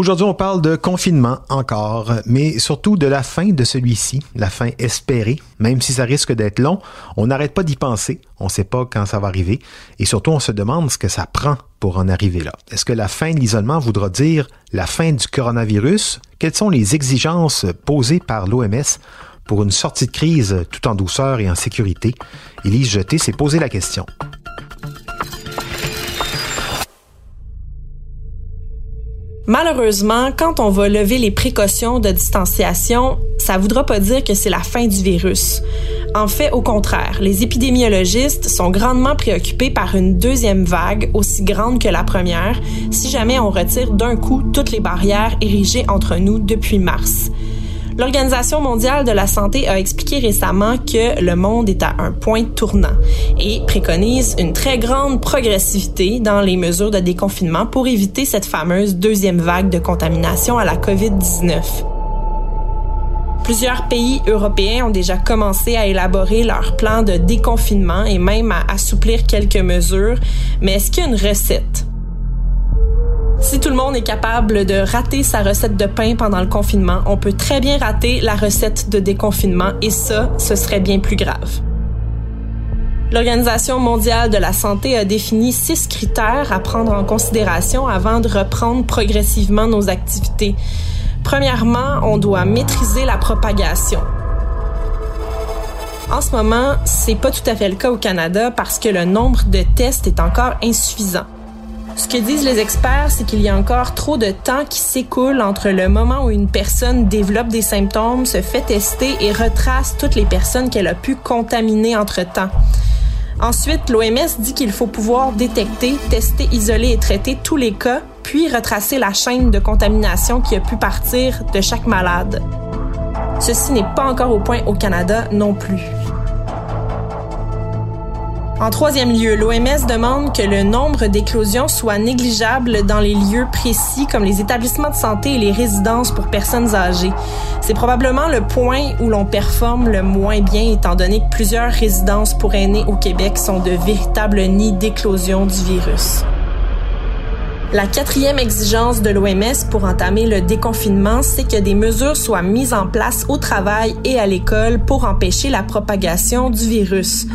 Aujourd'hui, on parle de confinement encore, mais surtout de la fin de celui-ci, la fin espérée. Même si ça risque d'être long, on n'arrête pas d'y penser. On ne sait pas quand ça va arriver. Et surtout, on se demande ce que ça prend pour en arriver là. Est-ce que la fin de l'isolement voudra dire la fin du coronavirus? Quelles sont les exigences posées par l'OMS pour une sortie de crise tout en douceur et en sécurité? Élise Jeté s'est posé la question. Malheureusement, quand on va lever les précautions de distanciation, ça voudra pas dire que c'est la fin du virus. En fait, au contraire, les épidémiologistes sont grandement préoccupés par une deuxième vague aussi grande que la première si jamais on retire d'un coup toutes les barrières érigées entre nous depuis mars. L'Organisation mondiale de la santé a expliqué récemment que le monde est à un point tournant et préconise une très grande progressivité dans les mesures de déconfinement pour éviter cette fameuse deuxième vague de contamination à la COVID-19. Plusieurs pays européens ont déjà commencé à élaborer leur plan de déconfinement et même à assouplir quelques mesures, mais est-ce qu'il y a une recette? Si tout le monde est capable de rater sa recette de pain pendant le confinement, on peut très bien rater la recette de déconfinement et ça, ce serait bien plus grave. L'Organisation mondiale de la santé a défini six critères à prendre en considération avant de reprendre progressivement nos activités. Premièrement, on doit maîtriser la propagation. En ce moment, c'est pas tout à fait le cas au Canada parce que le nombre de tests est encore insuffisant. Ce que disent les experts, c'est qu'il y a encore trop de temps qui s'écoule entre le moment où une personne développe des symptômes, se fait tester et retrace toutes les personnes qu'elle a pu contaminer entre-temps. Ensuite, l'OMS dit qu'il faut pouvoir détecter, tester, isoler et traiter tous les cas, puis retracer la chaîne de contamination qui a pu partir de chaque malade. Ceci n'est pas encore au point au Canada non plus. En troisième lieu, l'OMS demande que le nombre d'éclosions soit négligeable dans les lieux précis comme les établissements de santé et les résidences pour personnes âgées. C'est probablement le point où l'on performe le moins bien étant donné que plusieurs résidences pour aînés au Québec sont de véritables nids d'éclosion du virus. La quatrième exigence de l'OMS pour entamer le déconfinement, c'est que des mesures soient mises en place au travail et à l'école pour empêcher la propagation du virus.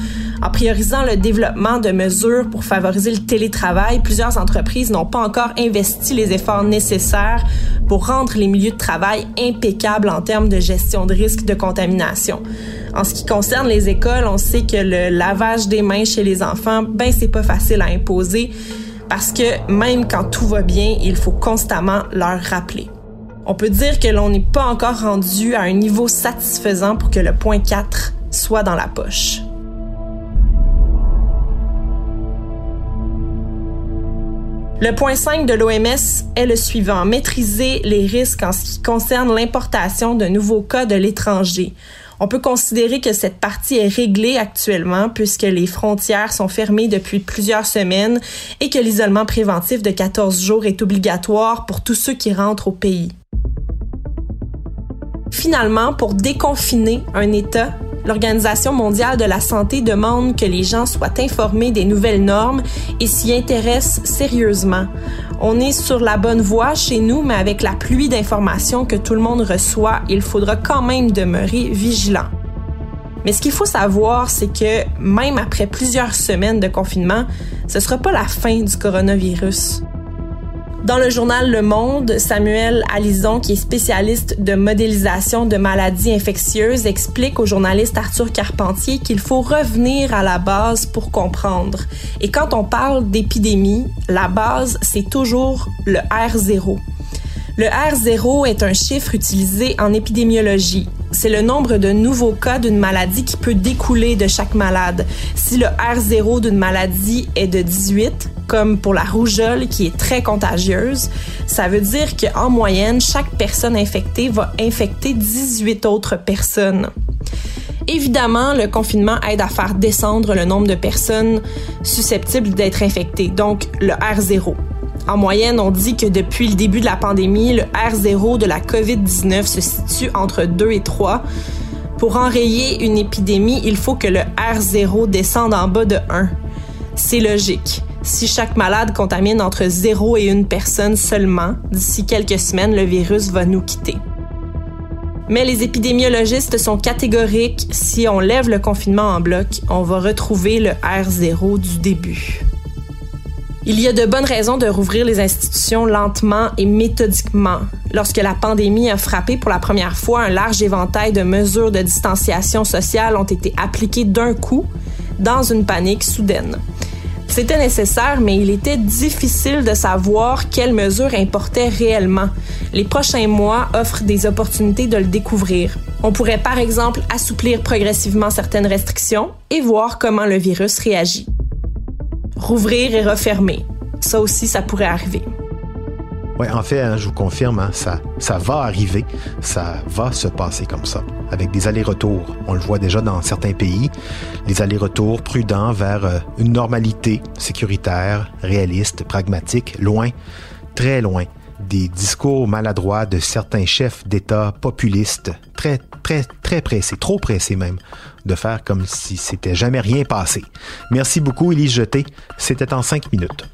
En priorisant le développement de mesures pour favoriser le télétravail, plusieurs entreprises n'ont pas encore investi les efforts nécessaires pour rendre les milieux de travail impeccables en termes de gestion de risque de contamination. En ce qui concerne les écoles, on sait que le lavage des mains chez les enfants, ben c'est pas facile à imposer parce que même quand tout va bien, il faut constamment leur rappeler. On peut dire que l'on n'est pas encore rendu à un niveau satisfaisant pour que le point 4 soit dans la poche. Le point 5 de l'OMS est le suivant, maîtriser les risques en ce qui concerne l'importation de nouveaux cas de l'étranger. On peut considérer que cette partie est réglée actuellement puisque les frontières sont fermées depuis plusieurs semaines et que l'isolement préventif de 14 jours est obligatoire pour tous ceux qui rentrent au pays. Finalement, pour déconfiner un État, l'Organisation mondiale de la santé demande que les gens soient informés des nouvelles normes et s'y intéressent sérieusement. On est sur la bonne voie chez nous, mais avec la pluie d'informations que tout le monde reçoit, il faudra quand même demeurer vigilant. Mais ce qu'il faut savoir, c'est que même après plusieurs semaines de confinement, ce ne sera pas la fin du coronavirus. Dans le journal Le Monde, Samuel Alison, qui est spécialiste de modélisation de maladies infectieuses, explique au journaliste Arthur Carpentier qu'il faut revenir à la base pour comprendre. Et quand on parle d'épidémie, la base, c'est toujours le R0. Le R0 est un chiffre utilisé en épidémiologie. C'est le nombre de nouveaux cas d'une maladie qui peut découler de chaque malade. Si le R0 d'une maladie est de 18, comme pour la rougeole qui est très contagieuse, ça veut dire qu'en moyenne, chaque personne infectée va infecter 18 autres personnes. Évidemment, le confinement aide à faire descendre le nombre de personnes susceptibles d'être infectées, donc le R0. En moyenne, on dit que depuis le début de la pandémie, le R0 de la COVID-19 se situe entre 2 et 3. Pour enrayer une épidémie, il faut que le R0 descende en bas de 1. C'est logique. Si chaque malade contamine entre 0 et une personne seulement, d'ici quelques semaines, le virus va nous quitter. Mais les épidémiologistes sont catégoriques. Si on lève le confinement en bloc, on va retrouver le R0 du début. Il y a de bonnes raisons de rouvrir les institutions lentement et méthodiquement. Lorsque la pandémie a frappé pour la première fois, un large éventail de mesures de distanciation sociale ont été appliquées d'un coup dans une panique soudaine. C'était nécessaire, mais il était difficile de savoir quelles mesures importaient réellement. Les prochains mois offrent des opportunités de le découvrir. On pourrait par exemple assouplir progressivement certaines restrictions et voir comment le virus réagit. Rouvrir et refermer. Ça aussi, ça pourrait arriver. Oui, en fait, hein, je vous confirme, hein, ça, ça va arriver, ça va se passer comme ça, avec des allers-retours. On le voit déjà dans certains pays, les allers-retours prudents vers euh, une normalité sécuritaire, réaliste, pragmatique, loin, très loin des discours maladroits de certains chefs d'État populistes, très, très, très pressés, trop pressés même, de faire comme si c'était jamais rien passé. Merci beaucoup, Élise Jeté. C'était en cinq minutes.